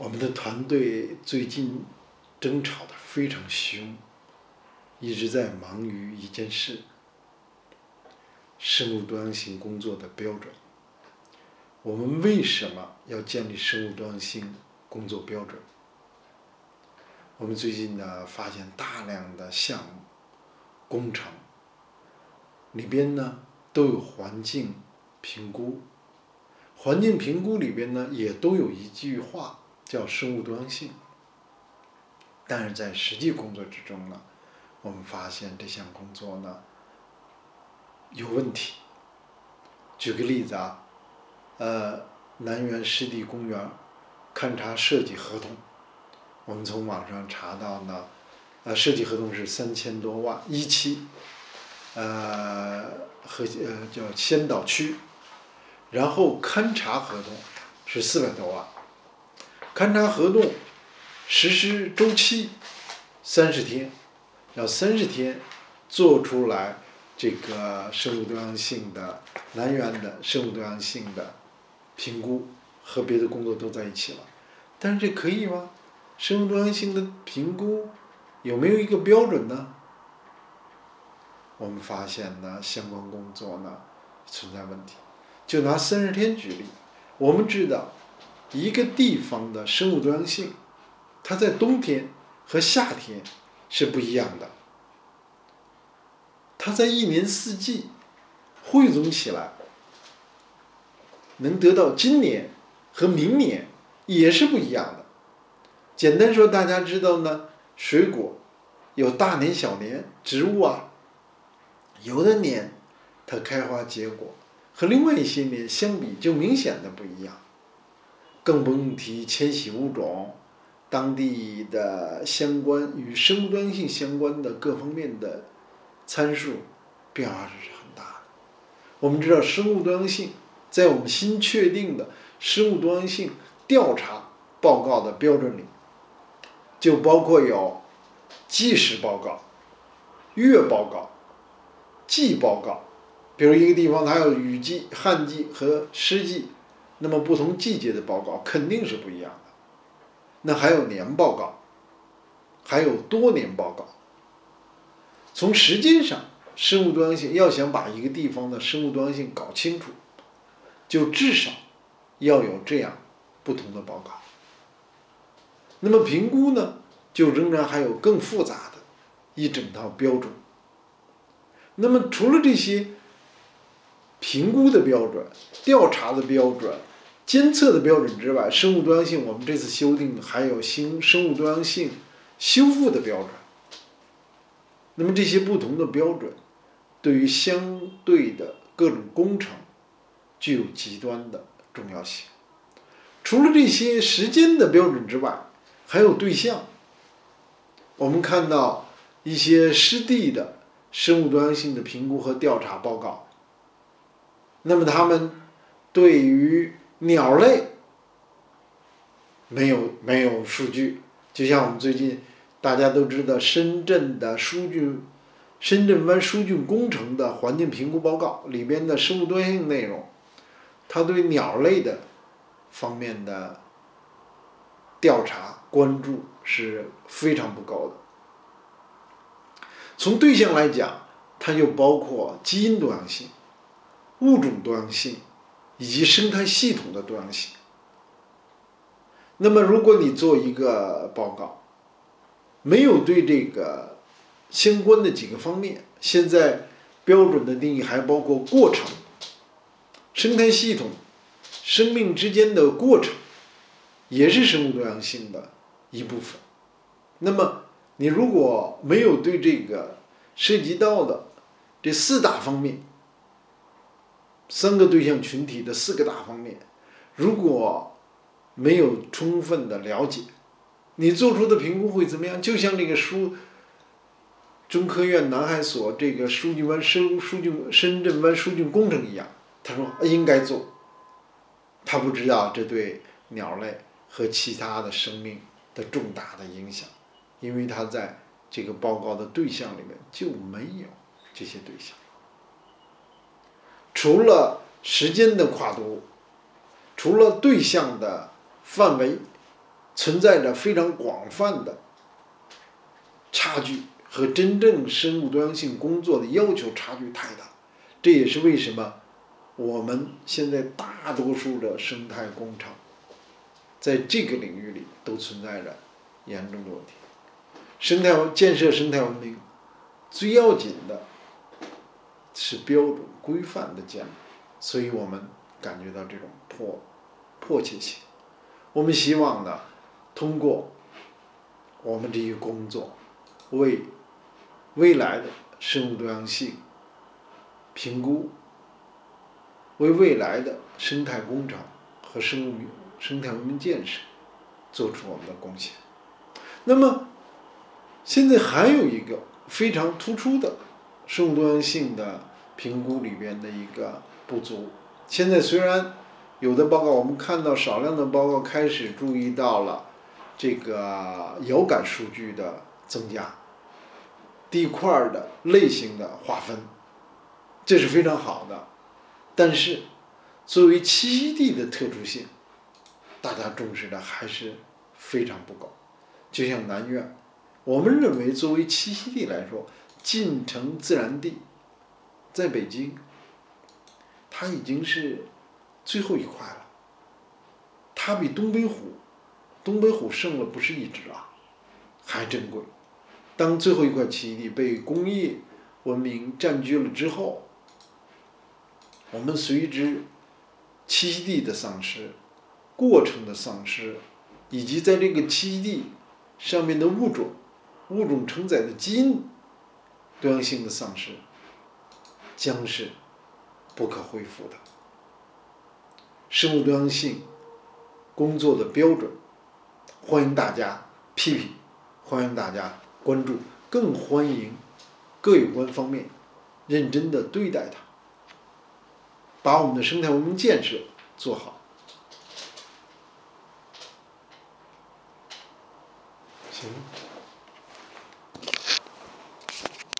我们的团队最近争吵的非常凶，一直在忙于一件事：生物多样性工作的标准。我们为什么要建立生物多样性工作标准？我们最近呢，发现大量的项目工程里边呢，都有环境评估。环境评估里边呢，也都有一句话叫生物多样性。但是在实际工作之中呢，我们发现这项工作呢有问题。举个例子啊，呃，南园湿地公园勘察设计合同，我们从网上查到呢，呃，设计合同是三千多万一期，呃，和呃叫先导区。然后勘察合同是四百多万，勘察合同实施周期三十天，要三十天做出来这个生物多样性的来源的生物多样性的评估和别的工作都在一起了，但是这可以吗？生物多样性的评估有没有一个标准呢？我们发现呢，相关工作呢存在问题。就拿三十天举例，我们知道，一个地方的生物多样性，它在冬天和夏天是不一样的，它在一年四季汇总起来，能得到今年和明年也是不一样的。简单说，大家知道呢，水果有大年小年，植物啊，有的年它开花结果。和另外一些年相比，就明显的不一样。更不用提迁徙物种、当地的相关与生物多样性相关的各方面的参数变化是很大的。我们知道，生物多样性在我们新确定的生物多样性调查报告的标准里，就包括有季时报告、月报告、季报告。比如一个地方它有雨季、旱季和湿季，那么不同季节的报告肯定是不一样的。那还有年报告，还有多年报告。从时间上，生物多样性要想把一个地方的生物多样性搞清楚，就至少要有这样不同的报告。那么评估呢，就仍然还有更复杂的一整套标准。那么除了这些。评估的标准、调查的标准、监测的标准之外，生物多样性我们这次修订还有新生物多样性修复的标准。那么这些不同的标准，对于相对的各种工程具有极端的重要性。除了这些时间的标准之外，还有对象。我们看到一些湿地的生物多样性的评估和调查报告。那么他们对于鸟类没有没有数据，就像我们最近大家都知道深圳的疏浚深圳湾疏浚工程的环境评估报告里边的生物多样性内容，它对鸟类的方面的调查关注是非常不高的。从对象来讲，它就包括基因多样性。物种多样性以及生态系统的多样性。那么，如果你做一个报告，没有对这个相关的几个方面，现在标准的定义还包括过程、生态系统、生命之间的过程，也是生物多样性的一部分。那么，你如果没有对这个涉及到的这四大方面，三个对象群体的四个大方面，如果没有充分的了解，你做出的评估会怎么样？就像这个书，中科院南海所这个疏浚湾深疏浚深圳湾疏浚工程一样，他说应该做，他不知道这对鸟类和其他的生命的重大的影响，因为他在这个报告的对象里面就没有这些对象。除了时间的跨度，除了对象的范围，存在着非常广泛的差距，和真正生物多样性工作的要求差距太大。这也是为什么我们现在大多数的生态工厂，在这个领域里都存在着严重的问题。生态建设生态文明，最要紧的是标准规范的建立，所以我们感觉到这种迫迫切性。我们希望呢，通过我们这些工作，为未来的生物多样性评估，为未来的生态工程和生物生态文明建设做出我们的贡献。那么，现在还有一个非常突出的生物多样性的评估里边的一个不足。现在虽然有的报告我们看到少量的报告开始注意到了这个遥感数据的增加，地块的类型的划分，这是非常好的。但是，作为栖息地的特殊性，大家重视的还是非常不够。就像南苑，我们认为作为栖息地来说，近城自然地在北京，它已经是。最后一块了，它比东北虎，东北虎剩了不是一只啊，还珍贵。当最后一块栖息地被工业文明占据了之后，我们随之栖息地的丧失、过程的丧失，以及在这个栖息地上面的物种、物种承载的基因多样性的丧失，将是不可恢复的。生物多样性工作的标准，欢迎大家批评，欢迎大家关注，更欢迎各有关方面认真的对待它，把我们的生态文明建设做好。行。